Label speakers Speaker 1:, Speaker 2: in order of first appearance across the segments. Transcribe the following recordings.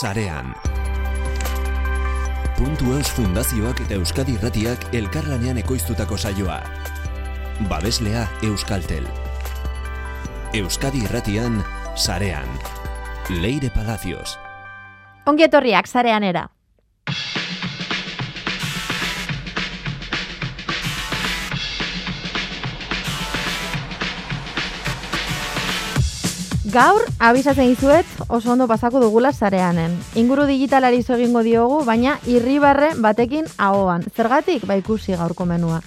Speaker 1: sarean. Puntu Eus Fundazioak eta Euskadi Irratiak elkarlanean ekoiztutako saioa. Babeslea Euskaltel. Euskadi Irratian, sarean. Leire Palacios.
Speaker 2: Ongi etorriak sarean Gaur, abisatzen izuet, oso ondo pasako dugula sareanen. Inguru digitalari zo egingo diogu, baina irribarre batekin ahoan. Zergatik, ba ikusi gaurko menua.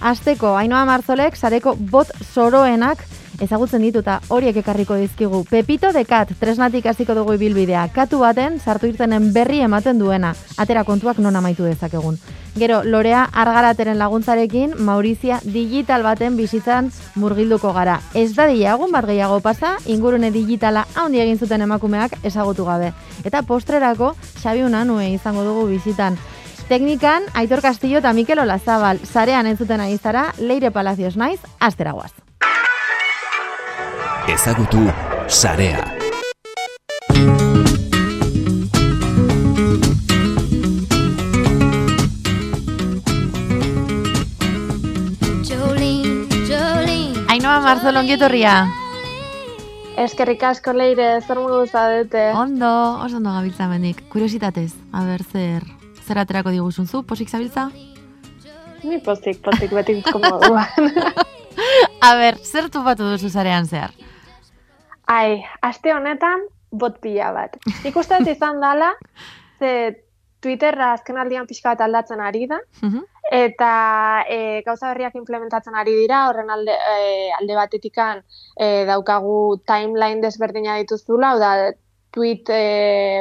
Speaker 2: Asteko, Ainoa Marzolek, sareko bot soroenak ezagutzen dituta horiek ekarriko dizkigu. Pepito de Kat, tresnatik hasiko dugu ibilbidea. Katu baten, sartu irtenen berri ematen duena. Atera kontuak non amaitu dezakegun. Gero, Lorea argarateren laguntzarekin, Maurizia digital baten bizitzan murgilduko gara. Ez da diagun bat gehiago pasa, ingurune digitala haundi egin zuten emakumeak ezagutu gabe. Eta postrerako, Xabi Unanue izango dugu bizitan. Teknikan, Aitor Castillo eta Mikel Olazabal, sarean entzuten ari zara, Leire Palacios naiz, asteragoaz.
Speaker 1: Ezagutu sarea.
Speaker 2: Ainoa Marzol ongietorria.
Speaker 3: Eskerrik asko leire, zer modu zadete.
Speaker 2: Ondo, oso ondo gabiltza mendik. Kuriositatez, a ber, zer, zer aterako diguzun zu, posik zabiltza?
Speaker 3: Ni pozik, pozik, beti komoduan.
Speaker 2: A ber, zer tupatu duzu zarean zehar?
Speaker 3: Ai, aste honetan, bot pila bat. Ikusten izan dala, ze Twitterra azken aldian pixka bat aldatzen ari da,
Speaker 2: Mhm.
Speaker 3: eta e, gauza berriak implementatzen ari dira, horren alde, e, alde batetikan e, daukagu timeline desberdina dituzula, hau da, tweet e,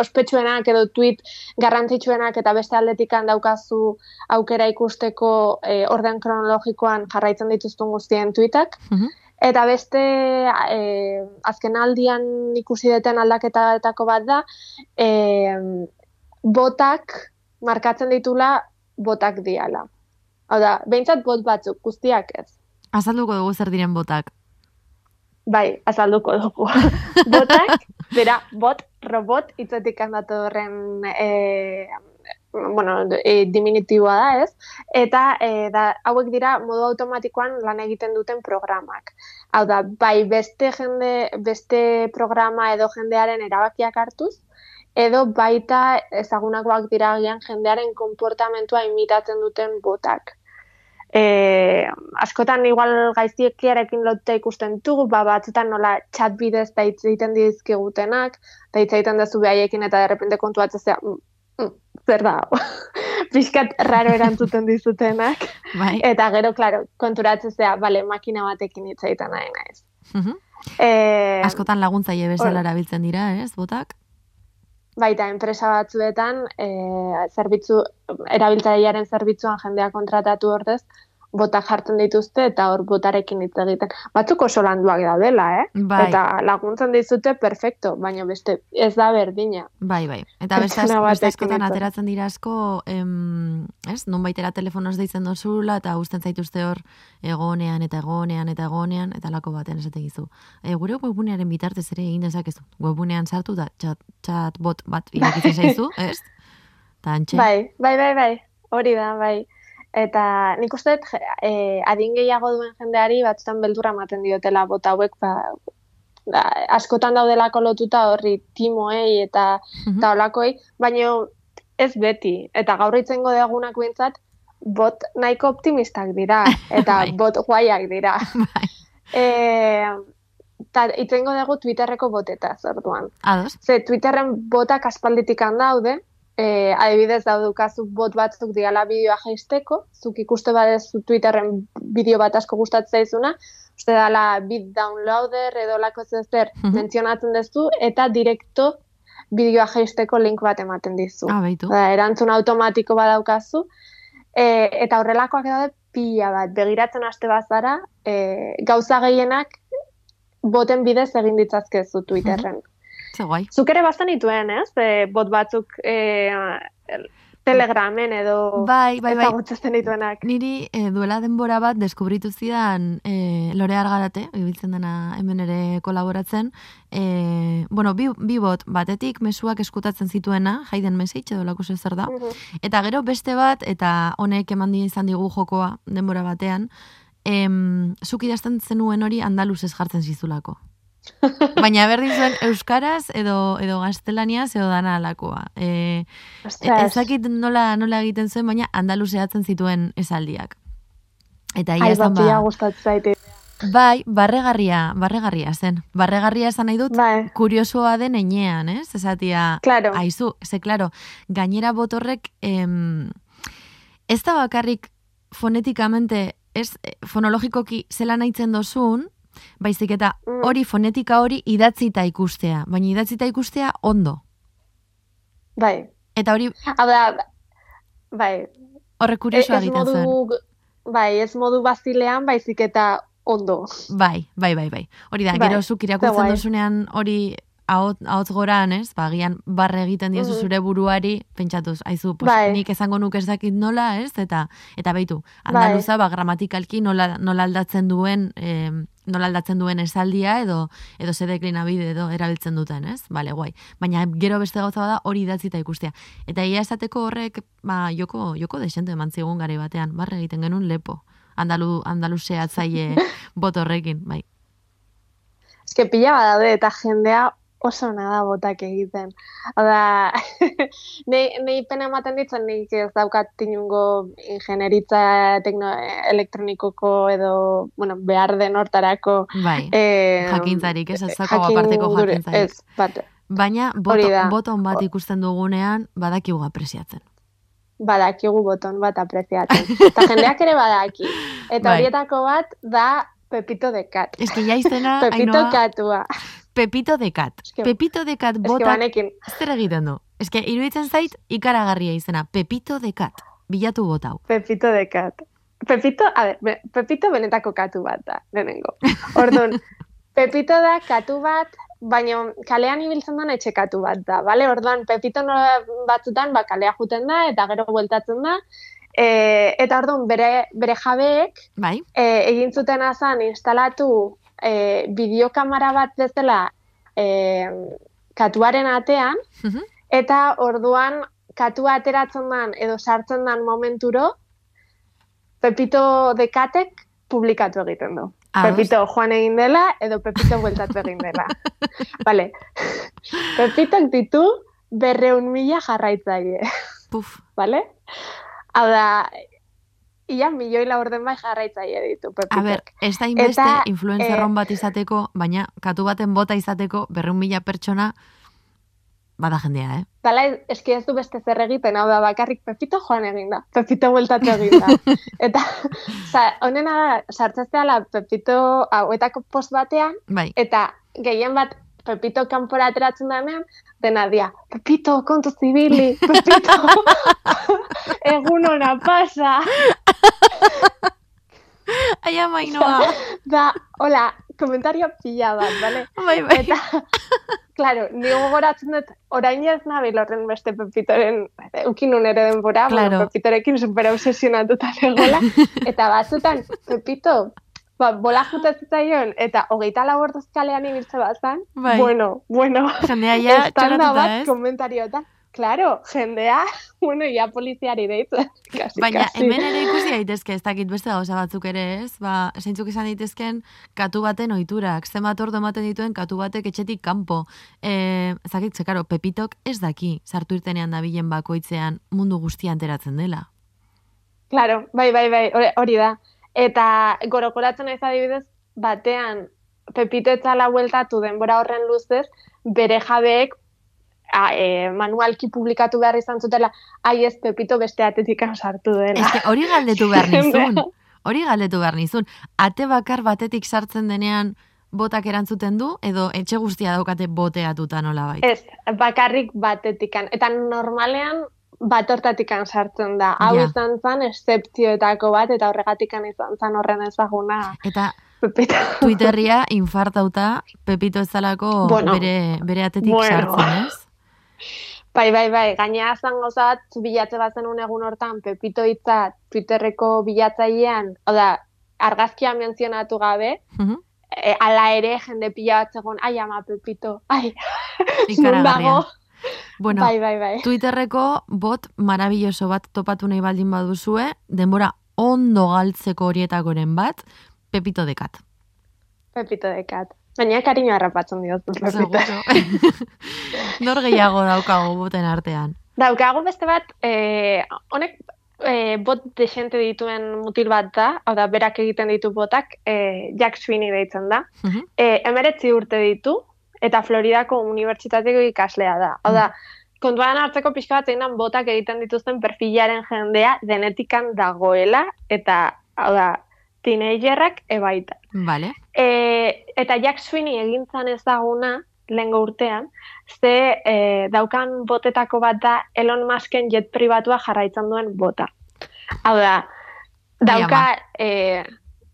Speaker 3: ospetsuenak edo tweet garrantzitsuenak eta beste aldetikan daukazu aukera ikusteko e, orden kronologikoan jarraitzen dituztun guztien tweetak.
Speaker 2: Mhm.
Speaker 3: Eta beste e, azken aldian ikusi deten aldaketaetako bat da, e, botak markatzen ditula botak diala. Hau da, behintzat bot batzuk, guztiak ez.
Speaker 2: Azalduko dugu zer diren botak.
Speaker 3: Bai, azalduko dugu. botak, bera, bot, robot, hitzetik handatu horren e, bueno, e, diminutiboa da, ez? Eta e, da, hauek dira modu automatikoan lan egiten duten programak. Hau da, bai beste jende, beste programa edo jendearen erabakiak hartuz, edo baita ezagunakoak dira agian jendearen konportamentua imitatzen duten botak. E, askotan igual gaiztiekiarekin lotuta ikusten dugu, ba, batzutan nola chat bidez da egiten dizkigutenak, da hitz egiten dezu behaiekin eta derrepente kontuatzen zea, mm, zer da, hau?" pixkat raro erantzuten dizutenak,
Speaker 2: Bai.
Speaker 3: eta gero, klaro, konturatzen zea, bale, makina batekin hitz egiten nahi naiz.
Speaker 2: Mhm.
Speaker 3: E,
Speaker 2: Askotan laguntzaile bezala erabiltzen dira, ez, botak?
Speaker 3: baita enpresa batzuetan e, zerbitzu erabiltzailearen zerbitzuan jendea kontratatu ordez botak jartzen dituzte eta hor botarekin hitz egiten. Batzuk oso landuak daudela, eh?
Speaker 2: Bai.
Speaker 3: Eta laguntzen dizute perfecto, baina beste ez da berdina.
Speaker 2: Bai, bai. Eta beste, askotan ateratzen dira asko, em, ez, non baitera telefonoz deitzen dozula, eta usten zaituzte hor egonean, eta egonean, eta egonean, eta lako baten esate gizu. E, gure webgunearen bitartez ere egin dezakezu. Webgunean sartu da chat, chat bot bat irekitzen zaizu, ez? Ta antxe.
Speaker 3: Bai, bai, bai, bai. Hori da, bai. Eta nik uste dut eh, adin gehiago duen jendeari batzutan beldurra ematen diotela bota hauek, ba, da, askotan daudelako lotuta horri timoei eta
Speaker 2: Mhm.
Speaker 3: eta olakoei, baina ez beti. Eta gaur itzengo degunak behintzat, bot nahiko optimistak dira, eta
Speaker 2: Bai.
Speaker 3: bot guaiak dira.
Speaker 2: Bai.
Speaker 3: E, eta itzengo dugu Twitterreko botetaz, orduan.
Speaker 2: Ados?
Speaker 3: Ze Twitterren botak aspalditik daude, e, adibidez daudukazu bot batzuk diala bideoa jaisteko, zuk ikuste badezu Twitterren bideo bat asko gustatzen zaizuna, uste dala bit downloader edo lako zer
Speaker 2: Mhm.
Speaker 3: mentzionatzen duzu, eta direkto bideoa jaisteko link bat ematen dizu.
Speaker 2: Ah, beitu.
Speaker 3: Da, erantzun automatiko badaukazu, e, eta horrelakoak daude pila bat, begiratzen haste bazara, e, gauza gehienak boten bidez egin ditzazkezu Twitterren.
Speaker 2: Ze guai.
Speaker 3: Zuk ere bastan ituen, ez? E, bot batzuk e, telegramen edo
Speaker 2: Bai, bai, bai.
Speaker 3: dituenak.
Speaker 2: Niri eh, duela denbora bat deskubritu zidan eh, Lore Argarate, ibiltzen dena hemen ere kolaboratzen, eh, bueno, bi, bi bot, batetik mesuak eskutatzen zituena, jaiden message edo lako zer da,
Speaker 3: Mhm.
Speaker 2: eta gero beste bat, eta honek eman izan digu jokoa denbora batean, em, zuk idazten zenuen hori andaluzez jartzen zizulako. Baina berdin zuen euskaraz edo edo gaztelaniaz edo dana alakoa. E,
Speaker 3: Ostras.
Speaker 2: ezakit nola nola egiten zuen, baina andaluzeatzen zituen esaldiak. Eta ia
Speaker 3: Ai, bat,
Speaker 2: ba,
Speaker 3: gustatzen zaite.
Speaker 2: bai, barregarria, barregarria zen. Barregarria esan nahi dut,
Speaker 3: Bai,
Speaker 2: kuriosoa den enean, ez? Esatia,
Speaker 3: claro.
Speaker 2: aizu, ze, claro, gainera botorrek, em, ez da bakarrik fonetikamente, ez, eh, fonologikoki zela nahitzen dozun, baizik eta
Speaker 3: Mm.
Speaker 2: hori fonetika hori idatzita ikustea, baina idatzita ikustea ondo.
Speaker 3: Bai.
Speaker 2: Eta hori
Speaker 3: Hau da, bai,
Speaker 2: horrek kuriosoa
Speaker 3: ez
Speaker 2: egiten
Speaker 3: modu, bai, ez modu bazilean, baizik eta ondo.
Speaker 2: Bai, bai, bai, bai. Hori da,
Speaker 3: Bai,
Speaker 2: gero zuk irakurtzen
Speaker 3: guai.
Speaker 2: dozunean hori ahot, ahotz goran, ez? Ba, agian barre egiten diozu
Speaker 3: Mhm.
Speaker 2: zure buruari, pentsatuz, aizu, pues,
Speaker 3: Bai.
Speaker 2: nik esango nuke ez dakit nola, ez? Eta, eta beitu, andaluza, ba, gramatikalki nola, nola aldatzen duen, eh, nola aldatzen duen esaldia edo edo ze deklinabide edo erabiltzen duten, ez? Bale, guai. Baina gero beste gauza bada hori idatzita ikustea. Eta ia esateko horrek, ba, joko, joko desente eman zigun gari batean, barre egiten genuen lepo. Andalu, andaluzeatzaile bot horrekin, bai.
Speaker 3: Eske pila badaude eta jendea oso ona da botak egiten. Hau da, nei, nei pena ematen ditzen nik ez daukat inungo ingenieritza tekno, elektronikoko edo, bueno, behar den hortarako
Speaker 2: Bai,
Speaker 3: eh,
Speaker 2: jakintzarik, ez? Ez
Speaker 3: jakin
Speaker 2: daukagu aparteko jakintzarik.
Speaker 3: Ez, bat,
Speaker 2: Baina boto, boton bat ikusten dugunean badakigu apresiatzen.
Speaker 3: badakigu boton bat apreziatzen. Eta jendeak ere badaki. Eta
Speaker 2: Bai.
Speaker 3: horietako bat da Pepito de Cat.
Speaker 2: Ez que ja izena,
Speaker 3: Pepito
Speaker 2: Ainhoa,
Speaker 3: katua.
Speaker 2: Pepito de Cat.
Speaker 3: Eske-
Speaker 2: Pepito de Cat
Speaker 3: Eske
Speaker 2: botak
Speaker 3: banekin.
Speaker 2: zer egiten du? Ez que iruditzen zait ikaragarria izena. Pepito de Cat. Bilatu botau.
Speaker 3: Pepito de Cat. Pepito, a ver, Pepito benetako katu bat da, lehenengo. Orduan, Pepito da katu bat, baina kalean ibiltzen den etxe katu bat da, bale? Orduan, Pepito nola batzutan, ba, kalea juten da, eta gero bueltatzen da, e, eta orduan, bere, bere jabeek,
Speaker 2: Bai?
Speaker 3: e, egin zuten azan instalatu e, bideokamara bat bezala e, katuaren atean,
Speaker 2: Mhm.
Speaker 3: eta orduan katua ateratzen dan edo sartzen dan momenturo, Pepito dekatek publikatu egiten du.
Speaker 2: Ados.
Speaker 3: Pepito joan egin dela edo Pepito bueltatu egin dela. vale. Pepitok ditu berreun mila jarraitzaile,
Speaker 2: Puf.
Speaker 3: vale? Hau da, ia milioi laurden bai jarraitzaile ditu Pepitok.
Speaker 2: A ber, ez da inbeste
Speaker 3: Eta,
Speaker 2: influenzerron
Speaker 3: eh,
Speaker 2: bat izateko, baina katu baten bota izateko berreun mila pertsona bada jendea, eh?
Speaker 3: Dala, eski ez du beste zer egiten, hau da, bakarrik Pepito joan egin da, Pepito bueltatu egin da. Eta, sa, honena da, sartzezteala Pepito hauetako post batean,
Speaker 2: Bai.
Speaker 3: eta gehien bat Pepito kanpora ateratzen denean, dena dia, Pepito, kontu zibili, Pepito, egun ona pasa,
Speaker 2: Ai, amainoa.
Speaker 3: da, hola, komentario pila bat, bale?
Speaker 2: bai, bai.
Speaker 3: Eta, claro, ni gogoratzen dut, orain ez nabil horren beste Pepitoren, ukinun ere denbora,
Speaker 2: Claro.
Speaker 3: bueno, Pepitorekin super obsesionatuta negola, eta batzutan, Pepito, ba, bola jute zitzaion, eta hogeita lau orduz kalean ibiltze bazan,
Speaker 2: Bai.
Speaker 3: bueno, bueno,
Speaker 2: Jendea ja
Speaker 3: estanda bat
Speaker 2: ez?
Speaker 3: komentariotan. Claro, jendea, bueno, ya poliziari deitu. Kasi,
Speaker 2: Baina
Speaker 3: kasi.
Speaker 2: hemen ere ikusi daitezke, ez dakit beste gauza batzuk ere, ez? Ba, zeintzuk izan daitezken katu baten ohiturak, zenbat ordu ematen dituen katu batek etxetik kanpo. Eh, ez dakit, ze, karo, Pepitok ez daki sartu irtenean dabilen bakoitzean mundu guztia enteratzen dela.
Speaker 3: Claro, bai, bai, bai, hori da. Eta gorokoratzen ez adibidez, batean Pepito etzala bueltatu denbora horren luzez, bere jabeek a, e, manualki publikatu behar izan zutela, ai ez Pepito beste atetik sartu dela.
Speaker 2: Ez hori galdetu behar nizun. Hori galdetu behar nizun. Ate bakar batetik sartzen denean botak erantzuten du, edo etxe guztia daukate boteatuta nola bai.
Speaker 3: Ez, bakarrik batetikan. Eta normalean bat hortatikan sartzen da. Hau
Speaker 2: Ja.
Speaker 3: izan zen excepzioetako bat, eta horregatikan izan zen horren ezaguna
Speaker 2: Eta
Speaker 3: Pepito.
Speaker 2: Twitterria infartauta Pepito ez zalako
Speaker 3: Bueno.
Speaker 2: bere, bere atetik
Speaker 3: Bueno.
Speaker 2: sartzen, ez?
Speaker 3: Bai, bai, bai, gainea zango zat, bilatze bat zenun egun hortan, Pepito hitza Twitterreko bilatzailean, oda, argazkia mentzionatu gabe,
Speaker 2: Mhm.
Speaker 3: e, ala ere jende pila bat zegoen, ai ama Pepito, ai, nun dago,
Speaker 2: Bueno,
Speaker 3: bai, bai, bai.
Speaker 2: Twitterreko bot marabilloso bat topatu nahi baldin baduzue, denbora ondo galtzeko horietakoren bat, Pepito dekat.
Speaker 3: Pepito dekat. Baina kariño harrapatzen diot Pepito.
Speaker 2: Nor gehiago daukago boten artean.
Speaker 3: Daukagu beste bat, eh, honek eh, bot desente dituen mutil bat da, hau da, berak egiten ditu botak, eh, Jack Sweeney deitzen da.
Speaker 2: Mhm.
Speaker 3: Eh, emeretzi urte ditu, eta Floridako unibertsitateko ikaslea da. Hau da, kontuan hartzeko pixka bat dan botak egiten dituzten perfilaren jendea denetikan dagoela, eta, hau da, teenagerrak ebaita.
Speaker 2: Vale.
Speaker 3: E, eta Jack Sweeney egintzan ezaguna, lehengo urtean, ze e, daukan botetako bat da Elon Musken jet pribatua jarraitzen duen bota. Hau da, dauka e,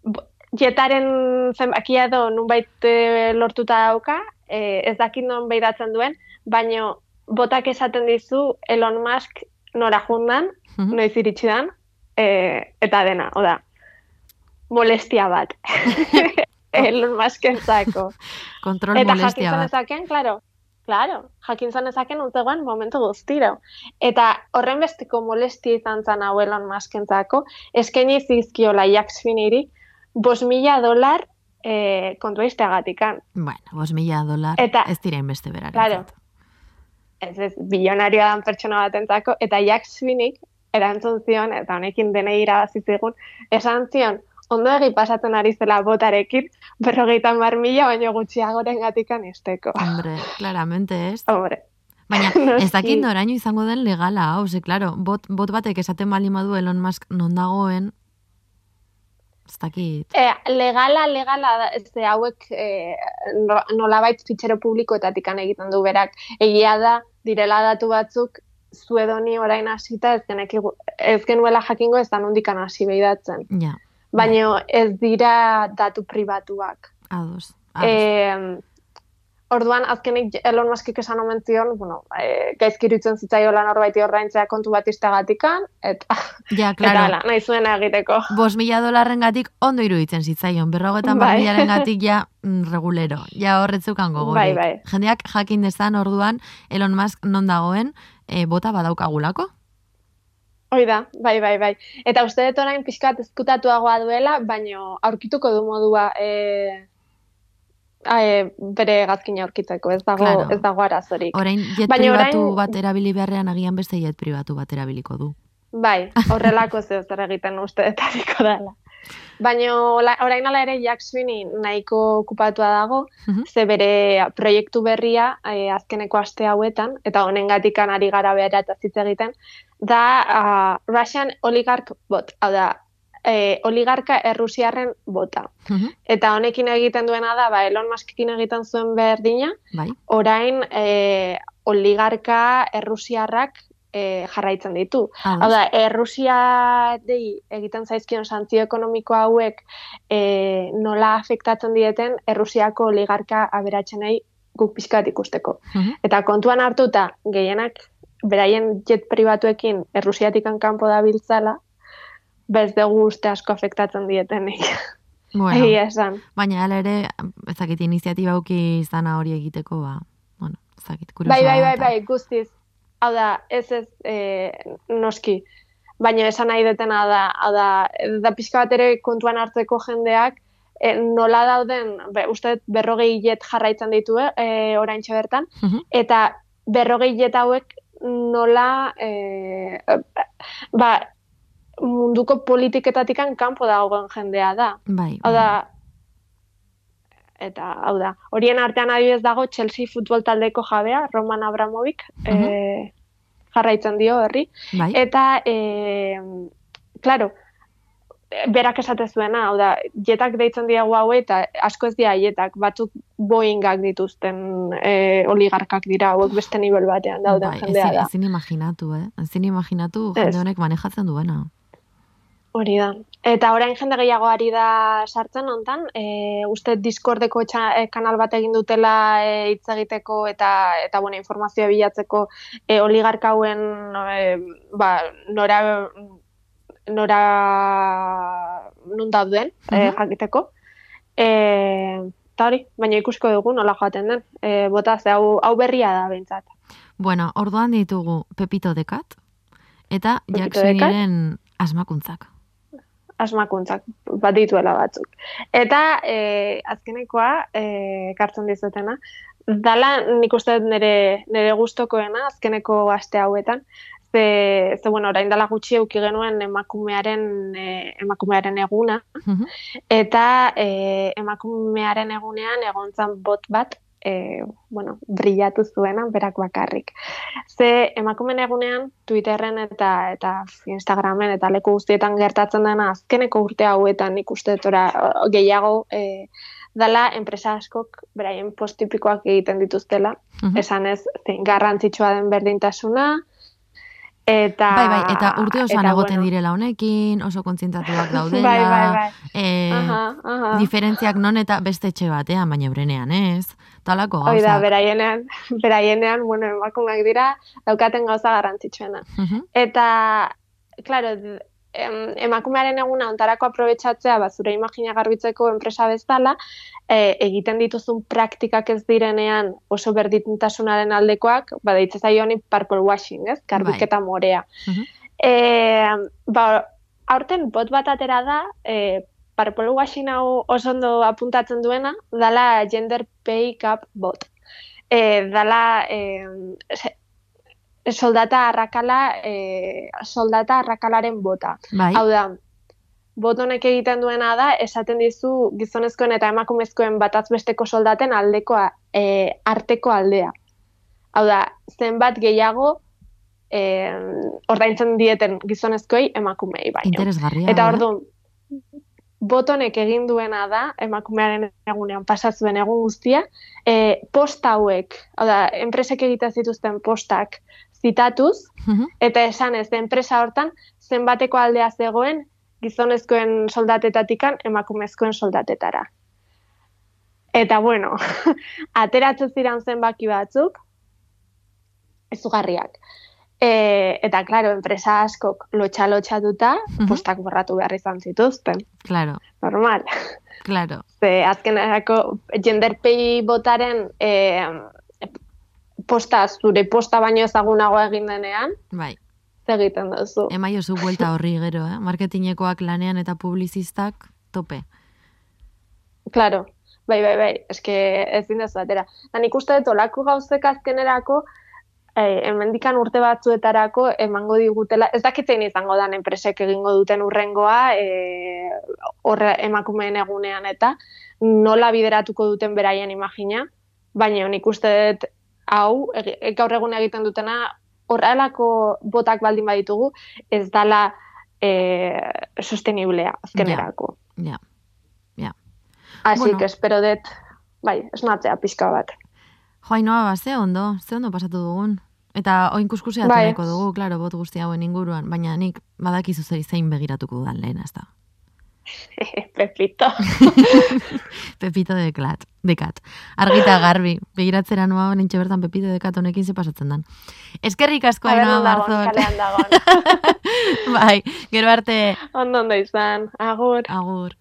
Speaker 3: bo- jetaren zenbakia edo nunbait e, lortuta dauka, e, ez dakit non behidatzen duen, baino botak esaten dizu Elon Musk nora jundan,
Speaker 2: Mhm.
Speaker 3: noiz iritsi dan, e, eta dena, oda, molestia bat. Elon Muskentzako.
Speaker 2: Kontrol
Speaker 3: Eta
Speaker 2: molestia
Speaker 3: jakin
Speaker 2: bat.
Speaker 3: zanezaken, claro, claro, jakin zanezaken utzegoen momentu guztiro. Eta horren besteko molestia izan zen hau Elon Muskentzako, eskaini zizkiola Jack Sweeneyri, bos mila dolar eh, kontua izteagatikan.
Speaker 2: Bueno, bos mila dolar
Speaker 3: Eta-
Speaker 2: ez diren beste berak.
Speaker 3: Claro. Ez ez, bilionarioa dan pertsona batentzako, eta Jack Sweeney erantzun zion, eta honekin denei irabazi zigun, esan zion, ondo egi pasatzen ari zela botarekin, berrogeita mar mila, baino gutxiagoren gatikan izteko.
Speaker 2: Hombre, claramente ez.
Speaker 3: Hombre,
Speaker 2: Baina, ez dakit noraino izango den legala, hau, ze, claro, bot, bot batek esaten baldin badu Elon Musk non dagoen, ez dakit.
Speaker 3: E, legala, legala, ez de hauek e, no- nolabait fitxero publikoetatik egiten du berak. Egia da, direla datu batzuk, zuedoni orain hasita ez, ez genuela jakingo ez da nondikan hasi behidatzen.
Speaker 2: Ja,
Speaker 3: Baina ez dira datu pribatuak.
Speaker 2: ados. ados.
Speaker 3: E, orduan, azkenik Elon Muskik esan omen zion, bueno, e, gaizki iruditzen zitzaiola norbaiti ordaintzea kontu bat iztegatikan, eta,
Speaker 2: ja,
Speaker 3: eta
Speaker 2: claro.
Speaker 3: hala, nahi zuena egiteko.
Speaker 2: Bos mila dolarren gatik ondo iruditzen zitzaion, berrogetan
Speaker 3: bai.
Speaker 2: milaren gatik ja mm, regulero, ja horretzukan gogorik.
Speaker 3: Bai, bai.
Speaker 2: Jendeak jakin dezan orduan Elon Musk non dagoen e, bota badaukagulako.
Speaker 3: Hoi da, bai, bai, bai. Eta uste dut orain pixkat ezkutatuagoa duela, baino aurkituko du modua e, a, e, bere gazkina aurkitzeko, ez dago,
Speaker 2: Claro.
Speaker 3: ez dago arazorik.
Speaker 2: Orain jet
Speaker 3: Baina
Speaker 2: pribatu
Speaker 3: orain-
Speaker 2: bat erabili beharrean agian beste jet pribatu bat erabiliko du.
Speaker 3: Bai, horrelako zeo zer egiten uste detariko dela. Baina orain ala ere Jack Sweeney nahiko okupatua dago,
Speaker 2: Mhm.
Speaker 3: ze bere proiektu berria e, azkeneko aste hauetan, eta honengatikan ari gara behar eta zitz egiten, da uh, Russian Oligarch bot, hau da, e, oligarka errusiarren bota.
Speaker 2: Mhm.
Speaker 3: Eta honekin egiten duena da, ba, Elon Muskekin egiten zuen berdina,
Speaker 2: Bai,
Speaker 3: orain e, oligarka errusiarrak e, jarraitzen ditu. Hau
Speaker 2: ados.
Speaker 3: da, Errusia dei egiten zaizkion santzio ekonomiko hauek e, nola afektatzen dieten Errusiako oligarka aberatzenei guk pixkat ikusteko.
Speaker 2: Mhm.
Speaker 3: Eta kontuan hartuta gehienak beraien jet pribatuekin Errusiatikan kanpo dabiltzala, bez dugu uste asko afektatzen dietenik.
Speaker 2: Bueno,
Speaker 3: Egia esan.
Speaker 2: baina hala ere, ez dakit iniziatiba auki izana hori egiteko, ba, bueno, ez dakit,
Speaker 3: Bai, bai, bai, bai, guztiz. Hau da, ez ez e, noski. Baina esan nahi detena da, hau da, da pixka bat ere kontuan hartzeko jendeak, e, nola dauden, be, uste berrogei jet jarraitzen ditu, e, orain bertan,
Speaker 2: Mhm.
Speaker 3: eta berrogei jet hauek nola, e, ba, munduko politiketatikan kanpo dagoen jendea da.
Speaker 2: Bai,
Speaker 3: Hau da, eta hau da, horien artean adibidez dago Chelsea futbol taldeko jabea, Roman Abramovic,
Speaker 2: Mhm.
Speaker 3: e, jarraitzen dio herri,
Speaker 2: bai,
Speaker 3: eta, e, claro, berak esate zuena, hau da, jetak deitzen diago hau eta asko ez dira jetak, batzuk Boeingak dituzten e, oligarkak dira, hauek beste nivel batean dauden
Speaker 2: bai,
Speaker 3: jendea
Speaker 2: ezin,
Speaker 3: da.
Speaker 2: ezin imaginatu, eh? Ezin imaginatu jende honek manejatzen duena.
Speaker 3: Hori da. Eta orain jende gehiago ari da sartzen hontan, e, uste Discordeko txa, e, kanal bat egin dutela e, hitz egiteko eta eta bueno, informazioa bilatzeko e, oligarka hauen e, ba, nora nora nun dauden e, jakiteko. E, eta hori, baina ikusko dugu nola joaten den. E, bota ze hau, hau berria da behintzat.
Speaker 2: Bueno, orduan ditugu Pepito Dekat eta Jacksoniren asmakuntzak
Speaker 3: asmakuntzak bat dituela batzuk. Eta e, azkenekoa, e, kartzen dizutena, dala nik uste nire, nire guztokoena azkeneko aste hauetan, ze, ze bueno, orain dala gutxi euki genuen emakumearen, e, emakumearen eguna, mhm. eta e, emakumearen egunean egontzan bot bat, e, bueno, brillatu zuena berak bakarrik. Ze emakumen egunean Twitterren eta eta Instagramen eta leku guztietan gertatzen dena azkeneko urte hauetan ikustetora gehiago e, dala enpresa askok beraien postipikoak egiten dituztela. Uh Esan ez, zein garrantzitsua den berdintasuna, Eta,
Speaker 2: bai, bai, eta urte osoan egoten bueno. direla honekin, oso kontzientatuak daudela. bai, bai, bai. E, aha, aha. Diferentziak non eta beste etxe batean, baina brenean, ez? Talako gauza.
Speaker 3: Oida, beraienean, beraienean, bueno, emakumeak dira, daukaten gauza garrantzitsuena. Eta, claro, em, emakumearen eguna ontarako aprobetsatzea, ba, zure imagina garbitzeko enpresa bezala, e, egiten dituzun praktikak ez direnean oso berdintasunaren aldekoak, ba, deitze zaio honi purple washing, ez? Garbiketa bai. morea. e, ba, aurten bot bat atera da, e, purple washing hau oso ondo apuntatzen duena, dala gender pay cap bot. E, dala, e, soldata arrakala, e, soldata arrakalaren bota.
Speaker 2: Bai.
Speaker 3: Hau da, botonek egiten duena da, esaten dizu gizonezkoen eta emakumezkoen bataz besteko soldaten aldekoa, e, arteko aldea. Hau da, zenbat gehiago e, ordaintzen dieten gizonezkoei emakumei bai.
Speaker 2: Interesgarria.
Speaker 3: Eta orduan, botonek egin duena da, emakumearen egunean pasatzuen egun guztia, e, posta hauek, hau da, enpresek egiten zituzten postak, zitatuz, eta esan ez, enpresa hortan, zenbateko aldea zegoen, gizonezkoen soldatetatikan, emakumezkoen soldatetara. Eta bueno, ateratzen ziren zenbaki batzuk, ezugarriak. E, eta, klaro, enpresa askok lotxa-lotxa duta, postak borratu behar izan zituzten.
Speaker 2: Claro.
Speaker 3: Normal.
Speaker 2: Claro.
Speaker 3: Ze, azken erako, genderpei botaren, e, posta, zure posta baino ezagunago egin denean.
Speaker 2: Bai.
Speaker 3: Egiten duzu.
Speaker 2: Ema zu buelta horri gero, eh? Marketingekoak lanean eta publizistak tope.
Speaker 3: Claro. Bai, bai, bai. Eske ez dindazu atera. Da nik uste dut olako gauzek azkenerako eh, emendikan urte batzuetarako emango digutela, ez dakitzein izango dan enpresek egingo duten urrengoa eh, horre emakumeen egunean eta nola bideratuko duten beraien imagina, baina nik uste dut hau, gaur egun egiten dutena, horrelako botak baldin baditugu, ez dala e, sosteniblea azkenerako.
Speaker 2: Ja, ja.
Speaker 3: Así bueno. que espero dut, bai, esnatzea pixka bat.
Speaker 2: Joainoa, ba, ze ondo, ze ondo pasatu dugun. Eta oin kuskusea bai. dugu, klaro, bot guzti hauen inguruan, baina nik badakizu zein begiratuko dudan lehen, ez da.
Speaker 3: Pepito.
Speaker 2: Pepito de Kat. De Kat. Argita garbi. Begiratzera noa nintxe bertan Pepito de Kat honekin ze pasatzen dan. Eskerrik asko aina
Speaker 3: marzor.
Speaker 2: bai, gero arte.
Speaker 3: Ondo ondo izan. Agur.
Speaker 2: Agur.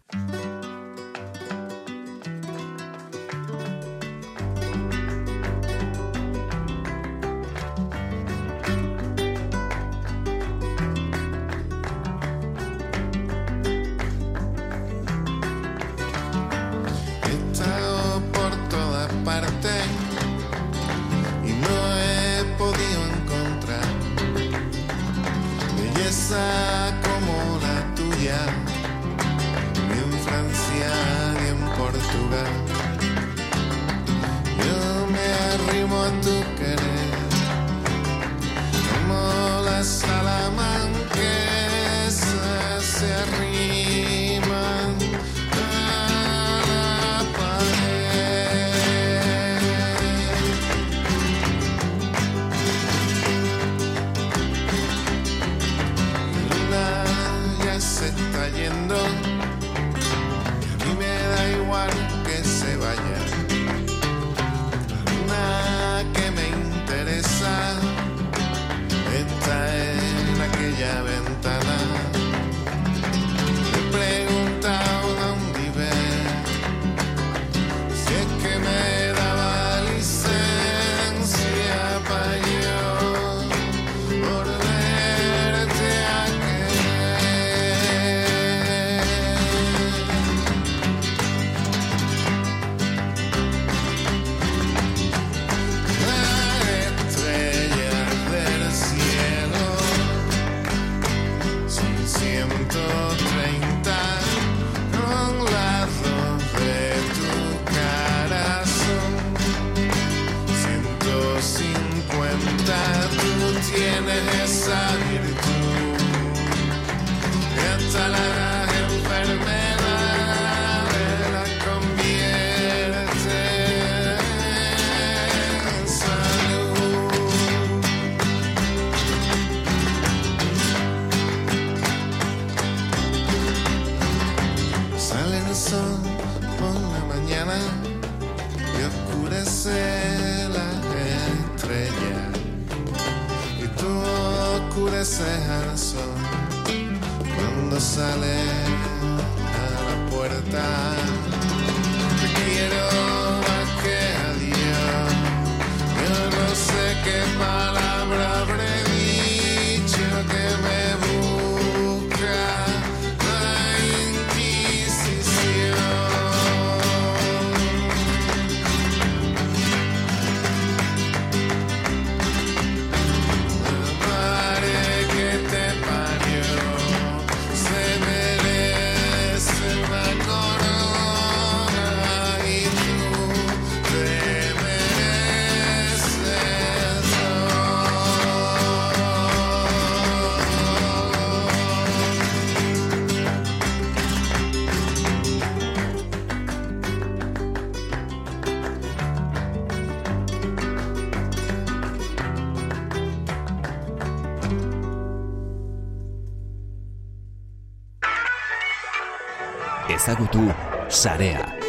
Speaker 1: Ezagutu sarea.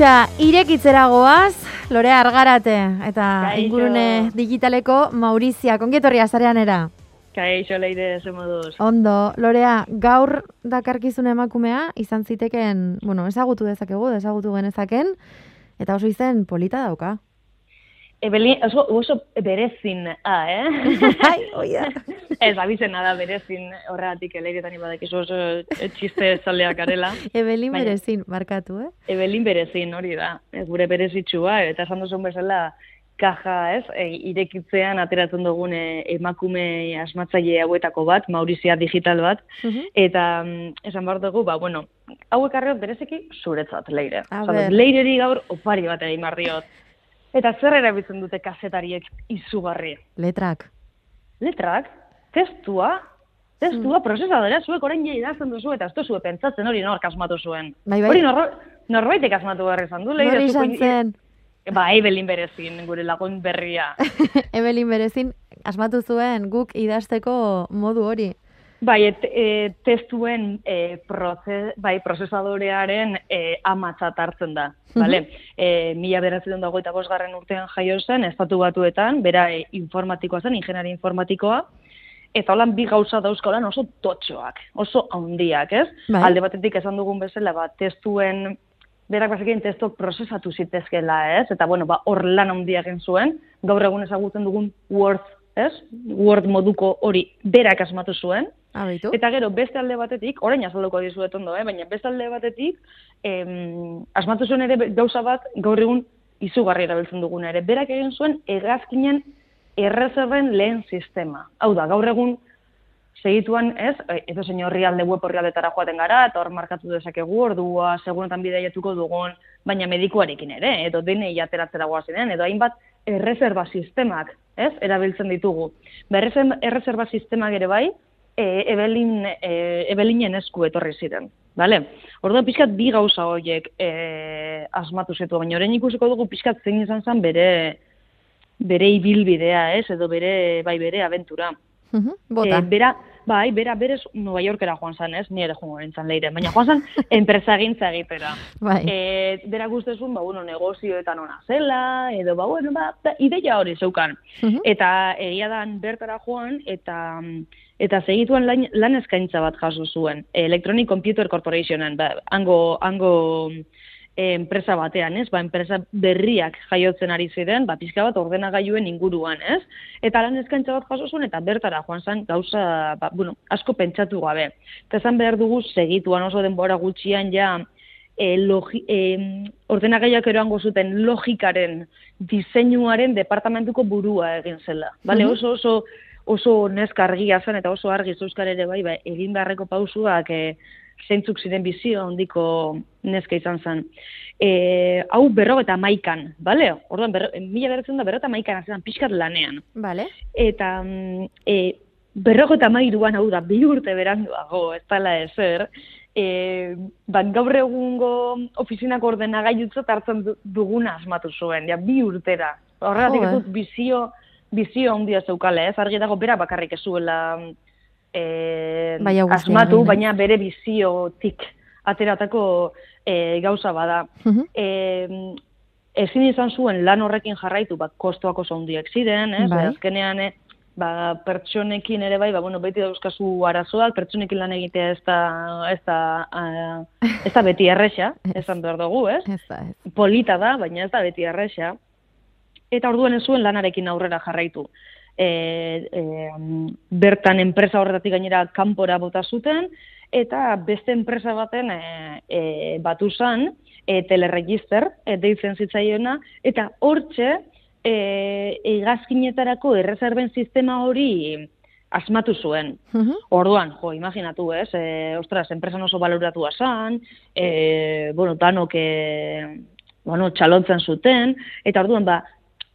Speaker 2: Kutxa irekitzera goaz, Lorea Argarate, eta
Speaker 4: Kaixo.
Speaker 2: ingurune digitaleko Maurizia, kongietorria zareanera.
Speaker 4: Kaixo leire ze moduz.
Speaker 2: Ondo, Lorea, gaur dakarkizun emakumea, izan ziteken, bueno, ezagutu dezakegu, ezagutu genezaken, eta oso izen polita dauka.
Speaker 4: Ebelin, oso, oso berezin, ah, eh?
Speaker 2: Ai, oia.
Speaker 4: Ez, abizena da berezin horregatik eleiretan ibadekizu oso txiste zaleak arela.
Speaker 2: Ebelin
Speaker 4: Baina-
Speaker 2: berezin, markatu, eh?
Speaker 4: Ebelin berezin hori da, ez gure berezitxua, eta esan duzun bezala kaja, ez, e, irekitzean ateratzen dugun e, emakume asmatzaile hauetako bat, Maurizia digital bat,
Speaker 2: Mhm.
Speaker 4: eta mm, esan behar dugu, ba, bueno, hauek arreot bereziki zuretzat, leire.
Speaker 2: A ber.
Speaker 4: leireri gaur opari bat egin behar diot. Eta zer erabiltzen dute kazetariek izugarri?
Speaker 2: Letrak.
Speaker 4: letrak, testua, testua, prozesadora, zuek orain jai idazten duzu, eta ez duzu pentsatzen hori nork asmatu zuen.
Speaker 2: Bai, bai.
Speaker 4: Hori norro, norbaitek asmatu behar izan du, zuko
Speaker 2: izan zen,
Speaker 4: Ba, Evelyn berezin, gure lagun berria.
Speaker 2: Ebelin berezin, asmatu zuen guk idazteko modu hori.
Speaker 4: Bai, et, e, testuen e, proze, bai, prozesadorearen e, amatzat hartzen da. Vale? E, mila beratzen dago eta bosgarren urtean jaio zen, estatu batuetan, bera e, informatikoa zen, ingeniari informatikoa, eta holan bi gauza dauzkolan oso totxoak, oso handiak, ez?
Speaker 2: Bai.
Speaker 4: Alde batetik esan dugun bezala, ba, testuen, berak bazekin testuak prozesatu zitezkela, ez? Eta, bueno, ba, hor lan handia egin zuen, gaur egun ezagutzen dugun Word, ez? Word moduko hori berak asmatu zuen,
Speaker 2: Abeitu.
Speaker 4: Eta gero, beste alde batetik, orain azalduko dizuet ondo, eh? baina beste alde batetik, em, asmatu zuen ere gauza bat, gaur egun izugarri erabiltzen duguna ere. Berak egin zuen hegazkinen errezerren lehen sistema. Hau da, gaur egun segituan, ez, edo zein horrialde web horrialdetara joaten gara, eta hor markatu dezakegu ordua, segunetan bidaiatuko dugun, baina medikuarekin ere, edo denei ateratzera guazinean, edo hainbat erreserba sistemak, ez, erabiltzen ditugu. Ba, errezen- erreserba sistemak ere bai, e, Ebelin, e, Ebelinen esku etorri ziren. Vale? Orduan pixkat bi gauza horiek e, asmatu zitu, baina orain ikusiko dugu pixkat zein izan zen bere bere ibilbidea, ez, edo bere, bai, bere abentura.
Speaker 2: Mhm, Bota.
Speaker 4: E, bera, bai, bera berez Nueva Yorkera joan zen, ez, ni ere joan nintzen leire, baina joan zen enpresagintza egitera.
Speaker 2: Bai.
Speaker 4: E, bera guztezun, ba, bueno, negozioetan ona zela, edo, ba, bueno, ba, da, ideia hori zeukan.
Speaker 2: Mhm.
Speaker 4: Eta egia dan bertara joan, eta eta segituan lan, lan eskaintza bat jaso zuen, Electronic Computer Corporationen, ba, hango, hango enpresa batean, ez? Ba, enpresa berriak jaiotzen ari ziren, ba, pixka bat ordenagailuen inguruan, ez? Eta lan eskaintza bat jaso zuen, eta bertara joan zen gauza, ba, bueno, asko pentsatu gabe. Eta esan behar dugu segituan oso denbora gutxian ja, e, logi, e, ordenagaiak eroango zuten logikaren diseinuaren departamentuko burua egin zela. Bale,
Speaker 2: Mhm.
Speaker 4: oso oso oso neska argia zen eta oso argi euskal ere bai, bai egin beharreko pausuak e, zeintzuk ziren bizio handiko neska izan zen. E, hau berro eta maikan, bale? Orduan, berro, mila beratzen da berro eta maikan azetan pixkat lanean.
Speaker 2: Vale.
Speaker 4: Eta mm, e, berroko eta mairuan hau da, bi urte beranduago, ez dala ezer, e, bat gaur egungo ofizinako ordenagailutzo hartzen du- duguna asmatu zuen, ja, bi urtera. Horregatik ez
Speaker 2: eh.
Speaker 4: dut bizio, bizio handia zeukale, ez argi dago bera bakarrik ez zuela e,
Speaker 2: Bai, guztia
Speaker 4: asmatu,
Speaker 2: eh?
Speaker 4: baina bere biziotik ateratako e, gauza bada.
Speaker 2: Mhm.
Speaker 4: E, ezin izan zuen lan horrekin jarraitu, ba, kostoak oso handiak ziren, ez?
Speaker 2: Bai.
Speaker 4: Azkenean, eh, ba, pertsonekin ere bai, ba, bueno, beti dauzkazu arazoak, pertsonekin lan egitea ez da, ez da, ah, ez da beti erresa, esan behar dugu, ez?
Speaker 2: Ez da, ez.
Speaker 4: Polita da, baina ez da beti erresa. Eta orduan ez zuen lanarekin aurrera jarraitu. E, e, bertan enpresa horretatik gainera kanpora bota zuten, eta beste enpresa baten e, e, batu zan, e, teleregister, e, deitzen zitzaiona, eta hortxe, e, egazkinetarako erreserben sistema hori asmatu zuen.
Speaker 2: Mhm.
Speaker 4: Orduan, jo, imaginatu, ez, e, ostras, enpresan oso baloratua zan, e, bueno, danok, e, bueno, txalontzen zuten, eta orduan, ba,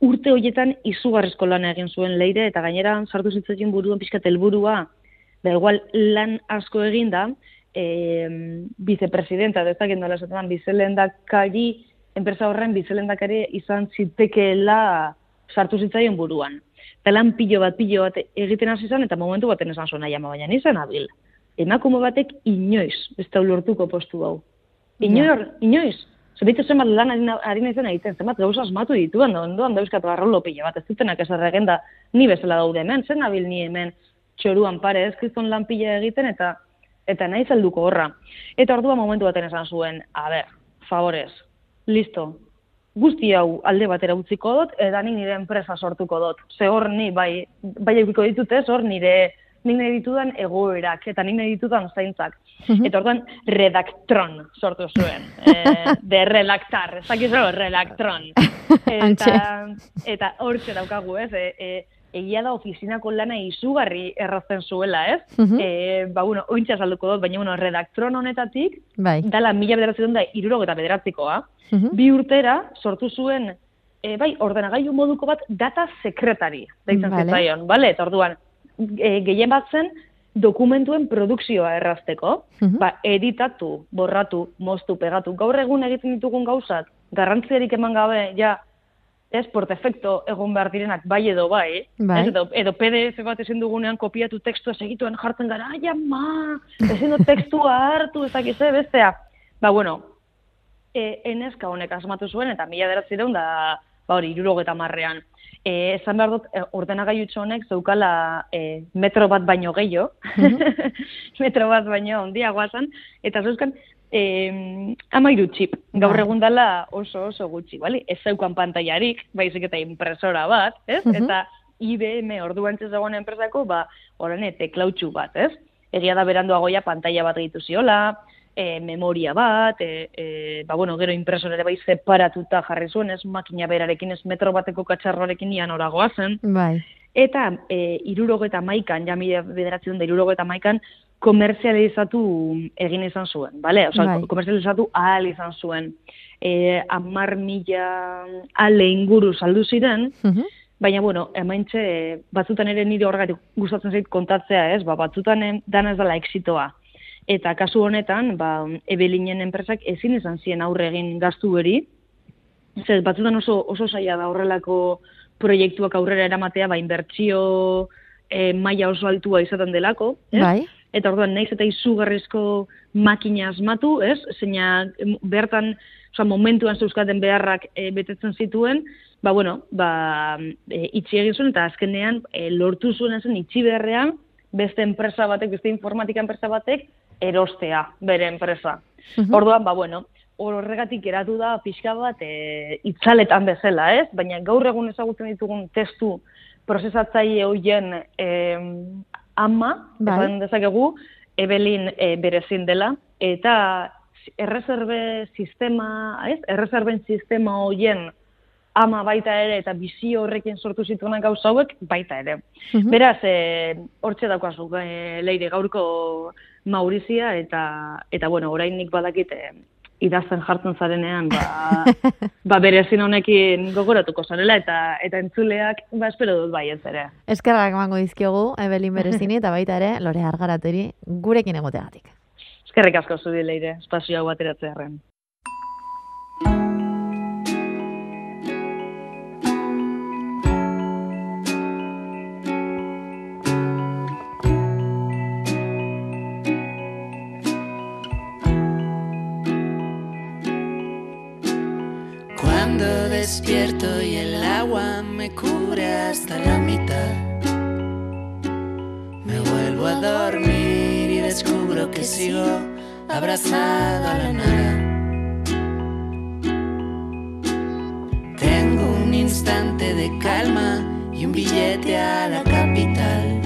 Speaker 4: urte horietan izugarrizko lan egin zuen leire, eta gainera sartu zitzaien buruan pixkat helburua, ba, igual lan asko egin da, e, vicepresidenta, dezaken dola esaten, bizelendakari, enpresa horren bizelendakari izan zitekeela sartu zitzaien buruan. Eta lan pilo bat, pilo bat egiten hasi zen, eta momentu baten esan zuen ama, baina nizan abil. Emakume batek inoiz, ez da lortuko postu hau. Inor, inoiz. Zerbitzu zenbat lan ari, na- ari naizen egiten, zenbat gauza asmatu dituen, ondoan dauzkat barrolo pilo bat, ez dutenak ez da ni bezala daude hemen, zen nabil ni hemen txoruan pare, ez kriston lan pila egiten, eta eta nahi zelduko horra. Eta ordua momentu baten esan zuen, a ber, favorez, listo, guzti hau alde batera utziko dut, eta nik nire enpresa sortuko dut. Ze hor ni, bai, bai eukiko ditut ez, hor nire, nik nahi ditudan egoerak, eta nik nahi ditudan zaintzak. Eta orduan, redaktron sortu zuen. E, de relaktar, ez dakiz relaktron. Eta, eta hortxe daukagu, ez, e, e, egia da ofizinako lana izugarri errazten zuela, ez?
Speaker 2: Mhm.
Speaker 4: E, ba, bueno, ointxa salduko dut, baina, bueno, redaktron honetatik,
Speaker 2: Bai.
Speaker 4: dala mila bederatzen da irurog eta bederatzikoa,
Speaker 2: Mhm.
Speaker 4: bi urtera sortu zuen, e, bai, ordenagailu moduko bat data sekretari, deitzen
Speaker 2: Vale.
Speaker 4: zitzaion, bale? Eta orduan, e, gehien bat zen dokumentuen produkzioa errazteko,
Speaker 2: Mhm.
Speaker 4: ba, editatu, borratu, moztu, pegatu. Gaur egun egiten ditugun gauzak, garrantziarik eman gabe, ja, ez, por defecto egon behar direnak bai edo bai,
Speaker 2: Bai.
Speaker 4: ez, edo, edo PDF bat ezin dugunean kopiatu tekstua segituen jartzen gara, ai, ama, ezin dut tekstua hartu, ez dakiz, eh, bestea. Ba, bueno, e, eneska honek asmatu zuen, eta mila deratzireun da, ba hori, irurogeta marrean. E, esan behar dut, e, ordenagailutxo honek zeukala e, metro bat baino gehiago, metro bat baino ondiagoa zen, eta zeuzkan e, amairu txip. Gaur
Speaker 2: Bai.
Speaker 4: egun dela oso oso gutxi, bali? Ez zeukan pantailarik, baizik eta impresora bat, ez?
Speaker 2: Mhm.
Speaker 4: Eta IBM orduan zegoen enpresako, ba, orain teklautxu bat, ez? Egia da beranduago ja pantaila bat gehitu ziola, e, memoria bat, e, e, ba, bueno, gero impresor ere bai separatuta jarri zuen, ez makina berarekin, ez metro bateko katxarrorekin ian oragoa zen.
Speaker 2: Bai.
Speaker 4: Eta e, irurogeta maikan, ja mila bederatzen da irurogeta maikan, komerzializatu egin izan zuen, bale? Osa,
Speaker 2: Bai.
Speaker 4: komerzializatu ahal izan zuen. E, amar mila ale inguru saldu ziren,
Speaker 2: Mhm.
Speaker 4: Baina, bueno, emaintxe, batzutan ere nire horregatik gustatzen zait kontatzea, ez? Ba, batzutan em, dana ez dela exitoa. Eta kasu honetan, ba, ebelinen enpresak ezin izan zien aurre egin gaztu beri. Zer, batzutan oso, oso zaila da horrelako proiektuak aurrera eramatea, ba, inbertsio e, maila oso altua izaten delako, ez?
Speaker 2: Bai.
Speaker 4: Eta orduan, naiz eta izugarrizko makina asmatu, ez? Zeina bertan, oza, momentuan zeuzkaten beharrak e, betetzen zituen, ba, bueno, ba, e, itxi egin zuen, eta azkenean e, lortu zuen zen itxi beharrean, beste enpresa batek, beste informatika enpresa batek, erostea bere enpresa.
Speaker 2: Mhm.
Speaker 4: Orduan, ba, bueno, horregatik geratu da pixka bat e, itzaletan bezala, ez? Baina gaur egun ezagutzen ditugun testu prozesatzaile hoien e, ama,
Speaker 2: Bai.
Speaker 4: esan dezakegu, Evelin e, berezin dela, eta erreserbe sistema, ez? Erreserben sistema hoien ama baita ere eta bizi horrekin sortu zituenak gauza hauek baita ere.
Speaker 2: Mhm.
Speaker 4: Beraz, e, hortxe daukazu, e, leire gaurko Maurizia eta, eta bueno, orainik badakit e, idazten jartzen zarenean, ba, ba berezin honekin gogoratuko zarela eta eta entzuleak, ba espero dut baietz ere.
Speaker 2: Eskerrak emango dizkiogu, Ebelin Berezini, eta baita ere, Lore Argarateri gurekin egoteagatik.
Speaker 4: Eskerrik asko zuri leire, espazio hau ateratzearen.
Speaker 5: Despierto y el agua me cubre hasta la mitad, me vuelvo a dormir y descubro que sigo abrazado a la nada. Tengo un instante de calma y un billete a la capital.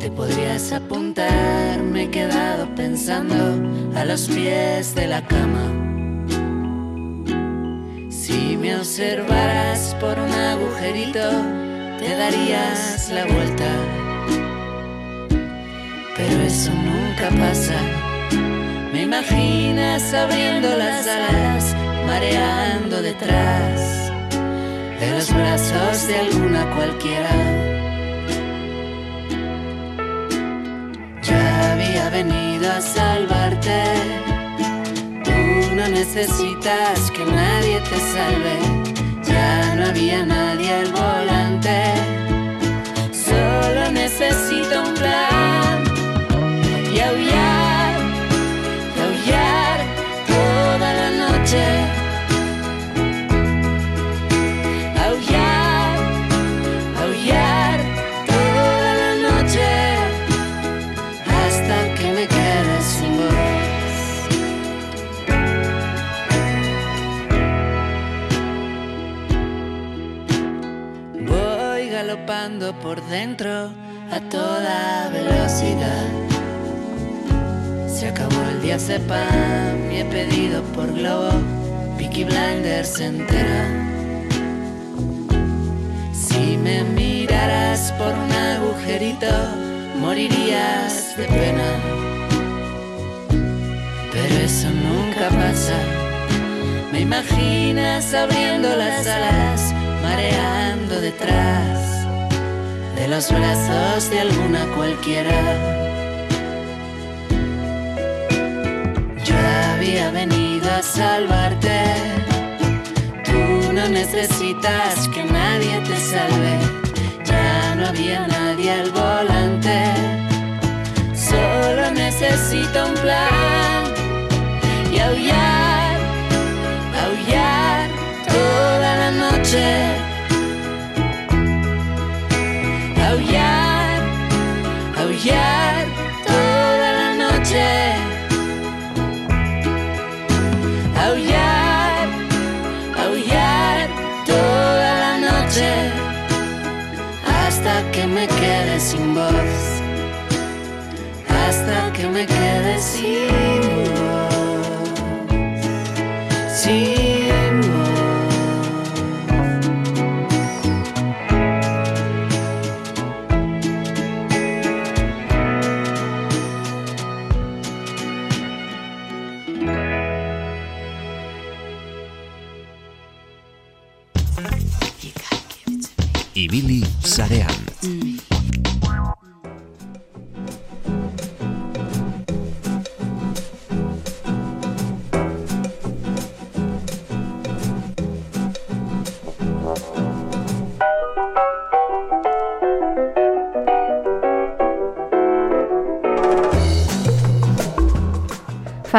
Speaker 5: Te podrías apuntar, me he quedado pensando a los pies de la cama. Me observaras por un agujerito, te darías la vuelta. Pero eso nunca pasa. Me imaginas abriendo las alas, mareando detrás de los brazos de alguna cualquiera. Ya había venido a salvarte. No necesitas que nadie te salve. Ya no había nadie al volante. Solo necesito un plan. Por dentro a toda velocidad. Se acabó el día sepan y he pedido por globo Peaky Blinders entera. Si me miraras por un agujerito, morirías de pena. Pero eso nunca pasa. Me imaginas abriendo las alas, mareando detrás de los brazos de alguna cualquiera. Yo había venido a salvarte. Tú no necesitas que nadie te salve. Ya no había nadie al volante. Solo necesito un plan y aullar, aullar toda la noche.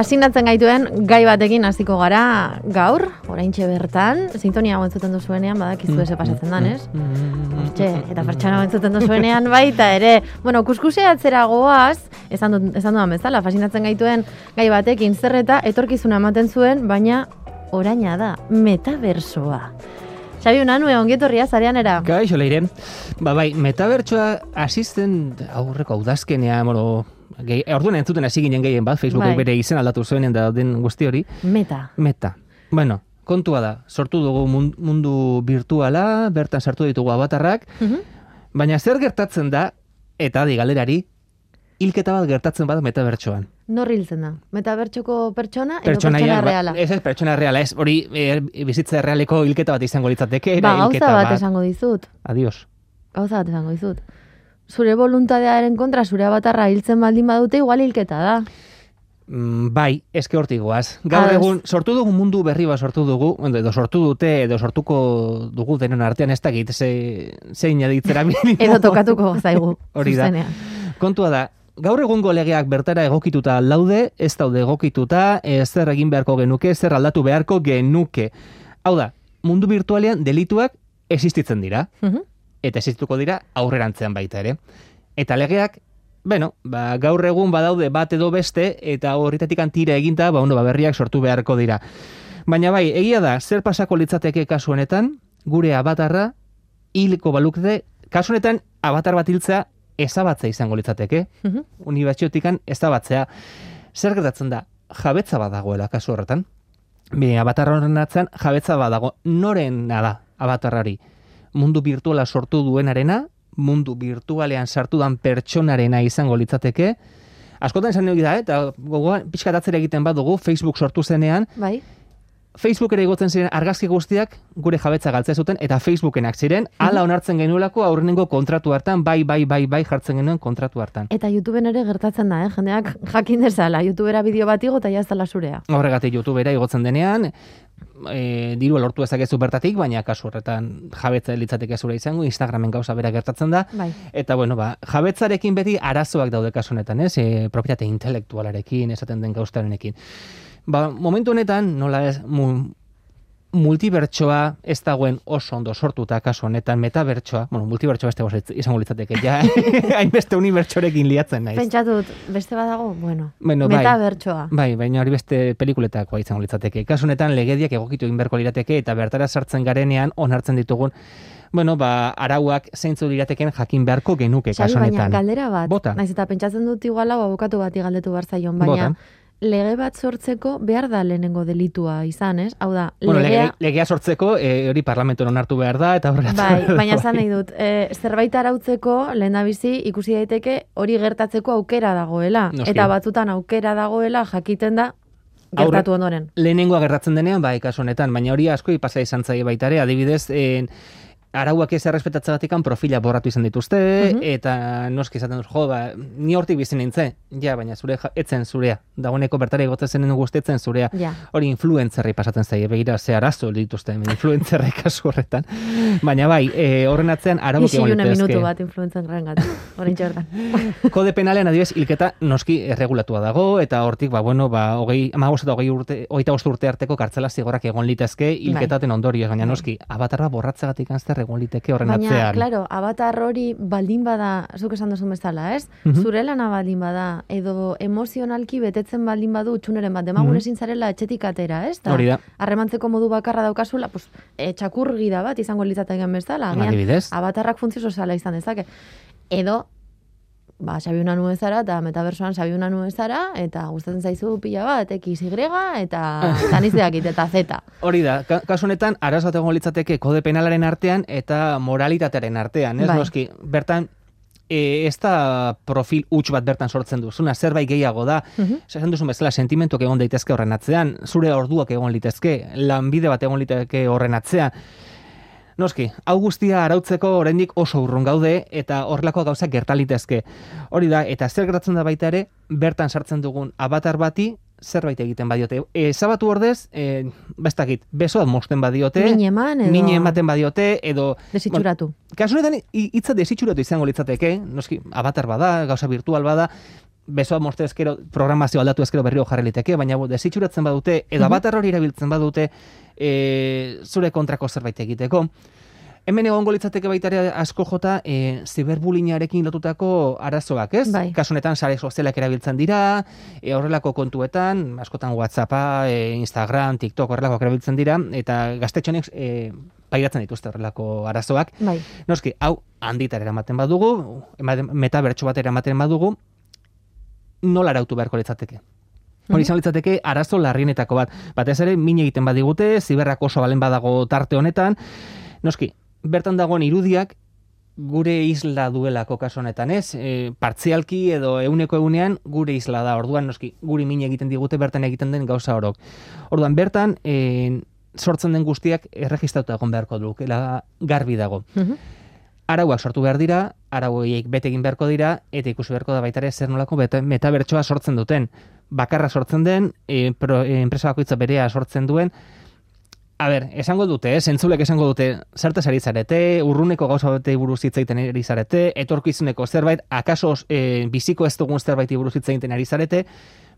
Speaker 2: Fascinatzen gaituen gai batekin hasiko gara gaur, oraintxe bertan, sintonia hau entzuten duzuenean, badakizu eze pasatzen dan, ez? Hortxe, eta pertsona hau entzuten duzuenean baita ere. Bueno, kuskuse atzera goaz, esan, dut, esan dudan bezala, fascinatzen gaituen gai batekin zerreta, etorkizuna ematen zuen, baina oraina da, metaversoa. Xabi Unanue, ongietorria zarean era.
Speaker 6: Kaixo leire. Ba bai, metabertsoa asisten aurreko udazkenean, bueno, gehi, orduan entzuten hasi ginen gehien bat, Facebookek
Speaker 2: Bai.
Speaker 6: bere izen aldatu zuenen da den guzti hori.
Speaker 2: Meta.
Speaker 6: Meta. Bueno, kontua da, sortu dugu mun- mundu virtuala, bertan sartu ditugu avatarrak,
Speaker 2: Mhm.
Speaker 6: baina zer gertatzen da, eta di galerari, hilketa bat gertatzen bada metabertsoan.
Speaker 2: Nor hiltzen da? Metabertsoko pertsona edo
Speaker 6: Pertsonaia,
Speaker 2: pertsona
Speaker 6: ba-
Speaker 2: reala?
Speaker 6: Ez ez, pertsona reala, ez, hori e, bizitza realeko hilketa bat izango litzateke,
Speaker 2: Ba, gauza bat
Speaker 6: bat.
Speaker 2: esango dizut.
Speaker 6: Adios.
Speaker 2: Gauza bat esango dizut. Zure voluntadearen kontra, zure abatarra hiltzen baldin badute, igual hilketa da.
Speaker 6: Mm, bai, eske hortik goaz. Gaur
Speaker 2: Ados.
Speaker 6: egun sortu dugu mundu berri bat sortu dugu, edo sortu dute, edo sortuko dugu denon artean ez dakit, ze, zein aditzera bilimo.
Speaker 2: Edo tokatuko zaigu.
Speaker 6: Hori da. Kontua da, gaur egungo legeak bertara egokituta laude, ez daude egokituta, ez zer egin beharko genuke, zer aldatu beharko genuke. Hau da, mundu virtualean delituak existitzen dira,
Speaker 2: Mhm.
Speaker 6: Eta existituko dira aurrerantzean baita ere. Eta legeak, bueno, ba, gaur egun badaude bat edo beste, eta horretatik tira eginta, ba, bueno, ba, berriak sortu beharko dira. Baina bai, egia da, zer pasako litzateke kasu honetan, gure abatarra hilko balukte, kasu honetan abatar bat hiltzea ezabatzea izango litzateke,
Speaker 2: Mhm.
Speaker 6: unibertsiotikan ezabatzea. Zer gertatzen da, jabetza badagoela kasu horretan. Bi, abatar horren atzean jabetza badago. Norena da abatarrari? Mundu virtuala sortu duenarena, mundu virtualean sartu dan pertsonarena izango litzateke. Askotan esan dugu da, eta gogoan atzera egiten badugu, Facebook sortu zenean,
Speaker 2: Bai?
Speaker 6: Facebook ere igotzen ziren argazki guztiak gure jabetza galtzea zuten eta Facebookenak ziren, hala onartzen genuelako aurrenengo kontratu hartan, bai, bai, bai, bai jartzen genuen kontratu hartan.
Speaker 2: Eta YouTubeen ere gertatzen da, eh? Jendeak jakin dezala, YouTubera bideo bat igo eta jaztala zurea.
Speaker 6: Horregatik YouTubera igotzen denean, e, diru lortu ezakezu bertatik, baina kasu horretan jabetza litzateke zure izango, Instagramen gauza bera gertatzen da,
Speaker 2: Bai.
Speaker 6: Eta bueno, ba, jabetzarekin beti arazoak daude kasu honetan, ez? E, propietate intelektualarekin, esaten den gaustarenekin. Ba, momentu honetan, nola ez, mu, multibertsoa ez dagoen oso ondo sortuta kasu honetan, metabertsoa, bueno, multibertsoa beste goz izango litzateke, ja, hainbeste unibertsorekin liatzen naiz.
Speaker 2: Pentsatut, beste badago, bueno,
Speaker 6: Bueno, bai.
Speaker 2: metabertsoa.
Speaker 6: Bai, baina hori beste pelikuletakoa izango litzateke. Kasu honetan legediak egokitu egin beharko lirateke eta bertara sartzen garenean onartzen ditugun bueno, ba, arauak zeintzu lirateken jakin beharko genuke kasu
Speaker 2: baina
Speaker 6: honetan.
Speaker 2: galdera bat.
Speaker 6: Bota.
Speaker 2: Naiz eta pentsatzen dut igual hau abokatu bati galdetu behar zaion, baina
Speaker 6: Bota.
Speaker 2: Lege bat sortzeko behar da lehenengo delitua izan, ez? Hau da,
Speaker 6: Bueno,
Speaker 2: legea...
Speaker 6: legea, legea sortzeko e, hori parlamentuan onartu behar da eta horrela.
Speaker 2: Bai, baina esan nahi dut, e, zerbait arautzeko lehendabizi ikusi daiteke hori gertatzeko aukera dagoela.
Speaker 6: Noski.
Speaker 2: Eta batzutan aukera dagoela jakiten da gertatu ondoren.
Speaker 6: Lehenengoa gertatzen denean, bai, kasu honetan, baina hori asko pasa izan zaie baita ere, adibidez, en, arauak ez errespetatzegatik profila borratu izan dituzte,
Speaker 2: Mhm.
Speaker 6: eta noski esaten dut, jo, ba, ni hortik bizi nintzen, ja, baina zure ja, etzen zurea, dagoeneko bertara egotzen zen guztetzen zurea,
Speaker 2: Ja.
Speaker 6: hori influentzerri pasatzen zaie, begira, ze arazo dituzte, influentzerri kasu horretan. Baina bai, e, horren atzean arauak egon litezke.
Speaker 2: minutu bat influentzen garen gatu. Horin bertan.
Speaker 6: Kode penalean adibidez hilketa noski erregulatua dago eta hortik ba bueno ba 20 15 eta 20 urte 25 urte arteko kartzela zigorrak egon litezke hilketaten ondorioz baina noski abatarra borratzegatik zer egon liteke horren
Speaker 2: Baina,
Speaker 6: atzean.
Speaker 2: claro, avatar hori baldin bada, zuk esan duzun bezala, ez?
Speaker 6: Mhm.
Speaker 2: Zure lana baldin bada, edo emozionalki betetzen baldin badu txuneren bat, demagun
Speaker 6: Mhm.
Speaker 2: ezin zarela etxetik atera, ez? Da,
Speaker 6: Hori da.
Speaker 2: Harremantzeko modu bakarra daukazula, pues, e, txakurgida bat izango litzateken bezala. agian
Speaker 6: Adibidez.
Speaker 2: Avatarrak funtzio soziala izan dezake. Edo, ba, Xabi Unanu ezara, eta metaversoan Xabi Unanu ezara, eta gustatzen zaizu pila bat, X, Y, eta tanizdeakit, eta Z.
Speaker 6: Hori da, ka- kasu honetan araz bat egon litzateke kode penalaren artean eta moralitatearen artean, ez
Speaker 2: Bai.
Speaker 6: noski, bertan e, ez da profil huts bat bertan sortzen duzuna, zerbait gehiago da,
Speaker 2: Mhm.
Speaker 6: esan duzun bezala sentimentuak egon daitezke horren atzean, zure orduak egon litezke, lanbide bat egon litezke horren atzean. Noski, hau guztia arautzeko oraindik oso urrun gaude eta horrelako gauzak gerta litezke. Hori da, eta zer gertatzen da baita ere, bertan sartzen dugun avatar bati zerbait egiten badiote. E, zabatu ordez, e, bestakit, beso bat mosten badiote,
Speaker 2: Min eman edo-
Speaker 6: min ematen badiote, edo...
Speaker 2: Desitxuratu.
Speaker 6: Kasu honetan, hi- hitza desitxuratu izango litzateke, noski, avatar bada, gauza virtual bada, besoa moste ezkero, programazio aldatu ezkero berriro jarri liteke, baina desitxuratzen badute, edo avatar hori erabiltzen badute, e, zure kontrako zerbait egiteko. Hemen egongo litzateke baita ere asko jota e, ziberbulinarekin lotutako arazoak, ez?
Speaker 2: Bai.
Speaker 6: Kasu honetan sare sozialak erabiltzen dira, e, horrelako kontuetan, askotan WhatsAppa, e, Instagram, TikTok horrelakoak erabiltzen dira, eta gaztetxonek e, pairatzen dituzte horrelako arazoak.
Speaker 2: Bai.
Speaker 6: Noski, hau handitar eramaten badugu, ematen- metabertso bat eramaten badugu, nola arautu beharko litzateke? Hori izan litzateke arazo larrienetako bat. Batez ere, min egiten badigute, ziberrak oso balen badago tarte honetan. Noski, bertan dagoen irudiak, gure isla duelako kasu honetan, ez? E, partzialki edo euneko egunean gure isla da. Orduan, noski, guri min egiten digute bertan egiten den gauza orok. Orduan, bertan, e, sortzen den guztiak erregistratuta egon beharko dukela garbi dago
Speaker 2: Mhm.
Speaker 6: Arauak sortu behar dira, arau horiek bete egin beharko dira, eta ikusi beharko da baita ere zer nolako metabertsoa sortzen duten. Bakarra sortzen den, e, pro, e, enpresa bakoitza berea sortzen duen, A ber, esango dute, eh? zentzulek esango dute, zertaz ari zarete, urruneko gauza batei buruz hitz egiten ari zarete, etorkizuneko zerbait, akaso e, biziko ez dugun zerbaiti buruz hitz egiten ari zarete,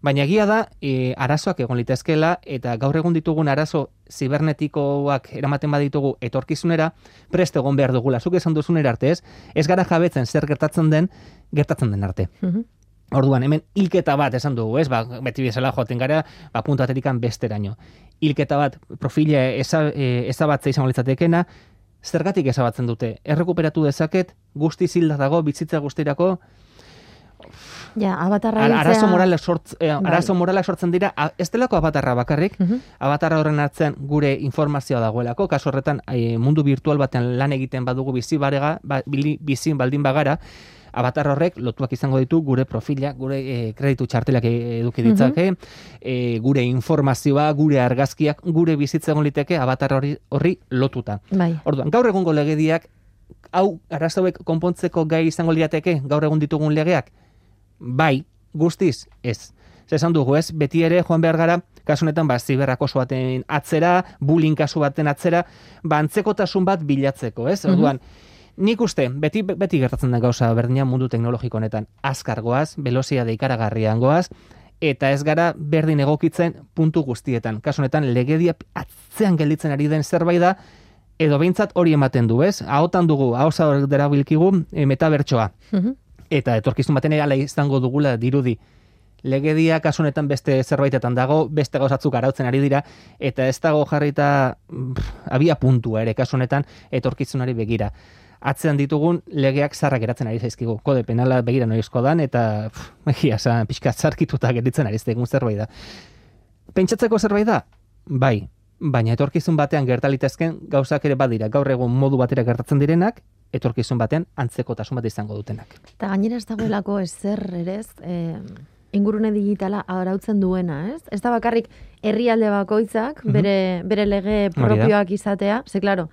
Speaker 6: baina egia da, e, arazoak egon litezkela, eta gaur egun ditugun arazo zibernetikoak eramaten baditugu etorkizunera, prest egon behar dugula, zuk esan duzunera arte ez, ez gara jabetzen zer gertatzen den, gertatzen den arte.
Speaker 2: Mhm.
Speaker 6: Orduan, hemen hilketa bat esan dugu, ez? Ba, beti bezala joaten gara, ba, puntu aterikan besteraino. Hilketa bat, profila eza, e, ezabatzea izango litzatekena, zergatik ezabatzen dute? Errekuperatu dezaket, guzti zilda dago, bitzitza guztirako,
Speaker 2: Ja, abatarra
Speaker 6: Ara- arazo moralak sortz, eh,
Speaker 2: Bai.
Speaker 6: arazo moralak sortzen dira, a- ez delako abatarra bakarrik,
Speaker 2: Mhm.
Speaker 6: abatarra horren atzean gure informazioa dagoelako, kasu horretan eh, mundu virtual batean lan egiten badugu bizi barega, ba, bizi baldin bagara, abatar horrek lotuak izango ditu gure profila, gure eh, kreditu txartelak eh, eduki ditzake, eh, gure informazioa, gure argazkiak, gure bizitza egon liteke abatar hori, horri lotuta.
Speaker 2: Bai.
Speaker 6: Orduan, gaur egungo legediak, hau arazoek konpontzeko gai izango lirateke, gaur egun ditugun legeak, bai, guztiz, ez. Zer esan dugu, ez? Beti ere joan behar gara, kasu honetan, ba, ziberrak oso baten atzera, bullying kasu baten atzera, ba, antzekotasun bat bilatzeko, ez? Orduan, nik uste, beti, beti gertatzen da gauza berdina mundu teknologiko honetan, azkar goaz, velozia deikaragarrian goaz, eta ez gara berdin egokitzen puntu guztietan. Kasu honetan, legedia atzean gelditzen ari den zerbait da, edo behintzat hori ematen du, ez? Ahotan dugu, ahoza hor derabilkigu e, metabertsoa
Speaker 2: Mhm.
Speaker 6: Eta etorkizun baten ala izango dugula dirudi. Legedia kasu honetan beste zerbaitetan dago, beste gauzatzuk arautzen ari dira, eta ez dago jarrita pff, abia puntua ere kasu honetan etorkizunari begira. Atzean ditugun legeak zarrak geratzen ari zaizkigu. Kode penala begira noizko dan, eta egia esan, pixka zarkituta geritzen ari zaigun zerbait da. Pentsatzeko zerbait da? Bai, baina etorkizun batean gertalitezken gauzak ere badira. Gaur egun modu batera gertatzen direnak, etorkizun batean antzekotasun bat izango dutenak.
Speaker 2: Eta gainera ez dagoelako ezer ere ez, eh, ingurune digitala arautzen duena, ez? Ez da bakarrik herrialde bakoitzak bere, bere lege propioak izatea, ze claro,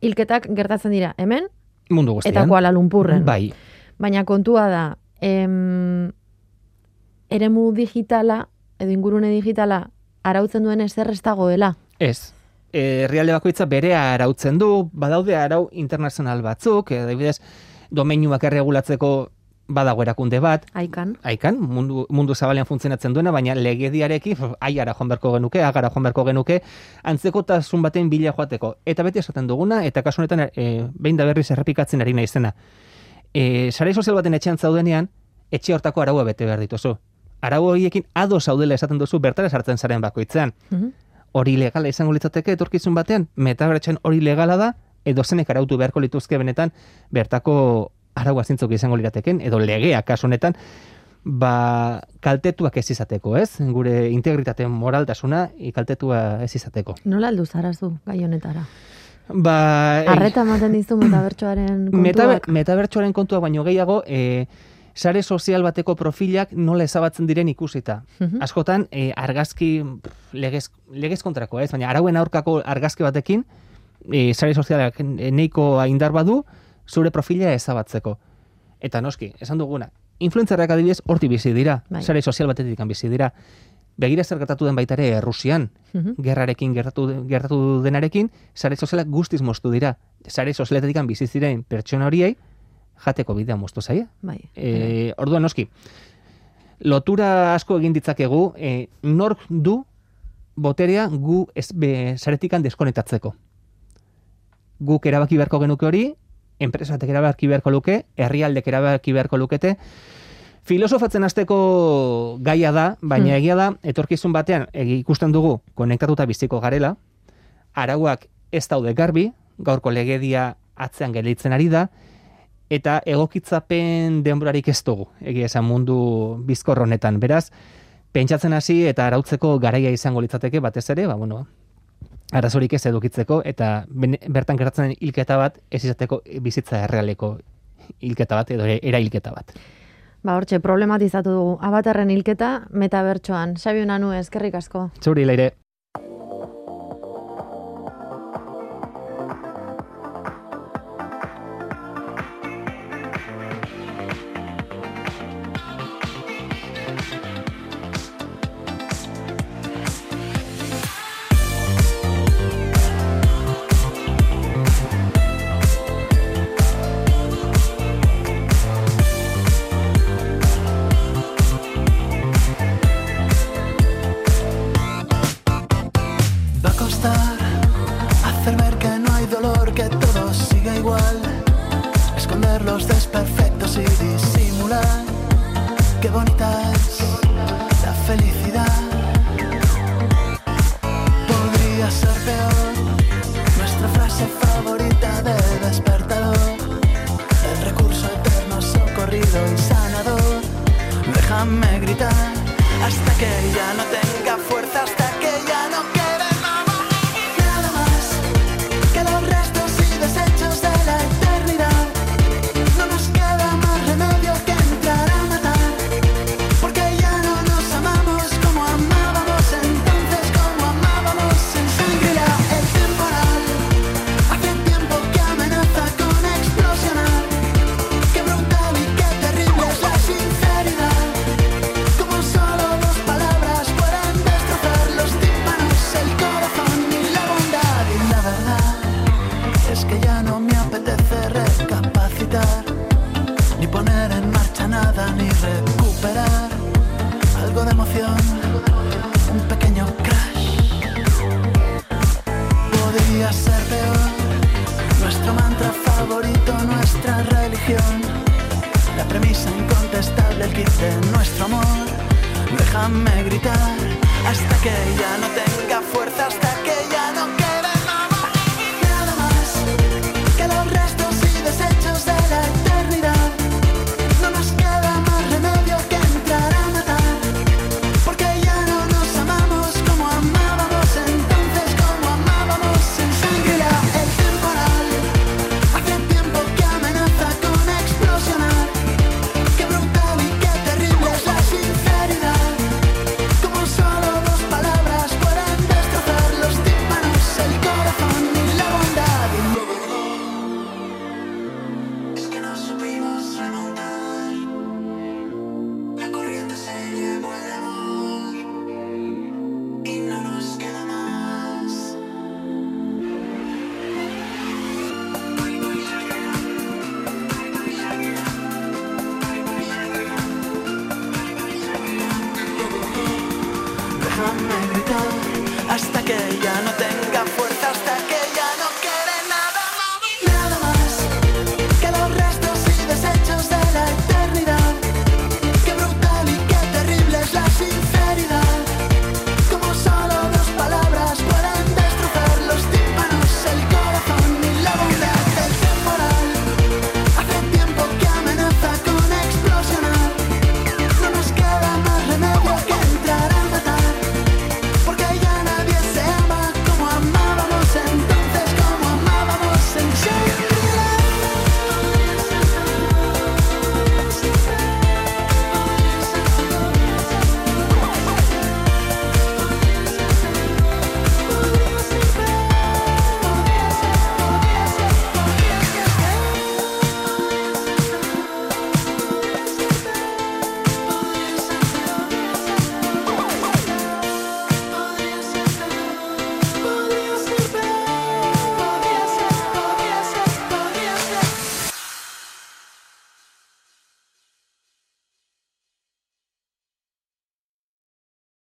Speaker 2: hilketak gertatzen dira hemen
Speaker 6: Mundu guztian.
Speaker 2: eta Kuala Lumpurren.
Speaker 6: Bai,
Speaker 2: Baina kontua da, em, eremu digitala edo ingurune digitala arautzen duen ezer ez dagoela.
Speaker 6: ez. Herrialde bakoitza berea arautzen du, badaude arau internazional batzuk, e, adibidez, domeinuak erregulatzeko badago erakunde bat,
Speaker 2: Aikan.
Speaker 6: aikan, mundu, mundu zabalean funtzionatzen duena, baina legediarekin, pf, aiara joan beharko genuke, agara joan beharko genuke, antzekotasun baten bila joateko. Eta beti esaten duguna, eta kasu honetan, e, behin da berriz errepikatzen ari naizena. E, sare sozial baten etxean zaudenean, etxe hortako araua bete behar dituzu. Arau horiekin ado zaudela esaten duzu bertara sartzen zaren bakoitzean.
Speaker 2: Mhm.
Speaker 6: Hori legala izango litzateke etorkizun batean, metabertsen hori legala da, edo zenek arautu beharko lituzke benetan bertako araua zintzuk izango lirateken, edo legea kasu honetan, ba, kaltetuak ez izateko, ez? Gure integritate moraltasuna kaltetua ez izateko.
Speaker 2: Nola aldu zarazu gai honetara?
Speaker 6: Ba,
Speaker 2: Arreta ematen dizu metabertsoaren
Speaker 6: Meta,
Speaker 2: kontuak.
Speaker 6: metabertsoaren kontua baino gehiago, e, sare sozial bateko profilak nola ezabatzen diren ikusita.
Speaker 2: Mhm.
Speaker 6: Askotan, e, argazki legez, legez kontrako, ez? Baina arauen aurkako argazki batekin, e, sare sozialak neiko indar badu, zure profila ezabatzeko. Eta noski, esan duguna, influentzerrak adibidez horti bizi dira,
Speaker 2: Bai.
Speaker 6: sare sozial batetik bizi dira. Begira zer gertatu den baita ere Errusian,
Speaker 2: Mhm.
Speaker 6: gerrarekin gertatu, gertatu denarekin, sare sozialak guztiz moztu dira. Sare sozialetetik bizi ziren pertsona horiei, jateko bidea moztu zaie.
Speaker 2: Bai.
Speaker 6: E, orduan noski,
Speaker 7: lotura asko egin ditzakegu, e, nork du boterea gu ez, be, saretikan deskonetatzeko. Guk erabaki beharko genuke hori, enpresatek erabaki beharko luke, herrialdek erabaki beharko lukete, Filosofatzen hasteko gaia da, baina
Speaker 2: Hmm.
Speaker 7: egia da, etorkizun batean egi- ikusten dugu konektatuta biziko garela, arauak ez daude garbi, gaurko legedia atzean gelditzen ari da, eta egokitzapen denborarik ez dugu, egia esan mundu bizkor honetan. Beraz, pentsatzen hasi eta arautzeko garaia izango litzateke batez ere, ba, bueno, arazorik ez edukitzeko, eta bene- bertan gertatzen den hilketa bat, ez izateko bizitza errealeko hilketa bat, edo era hilketa bat.
Speaker 2: Ba, hortxe, problematizatu dugu. Abatarren hilketa, metabertsoan. Xabi Unanu, eskerrik asko.
Speaker 7: Zuri, leire.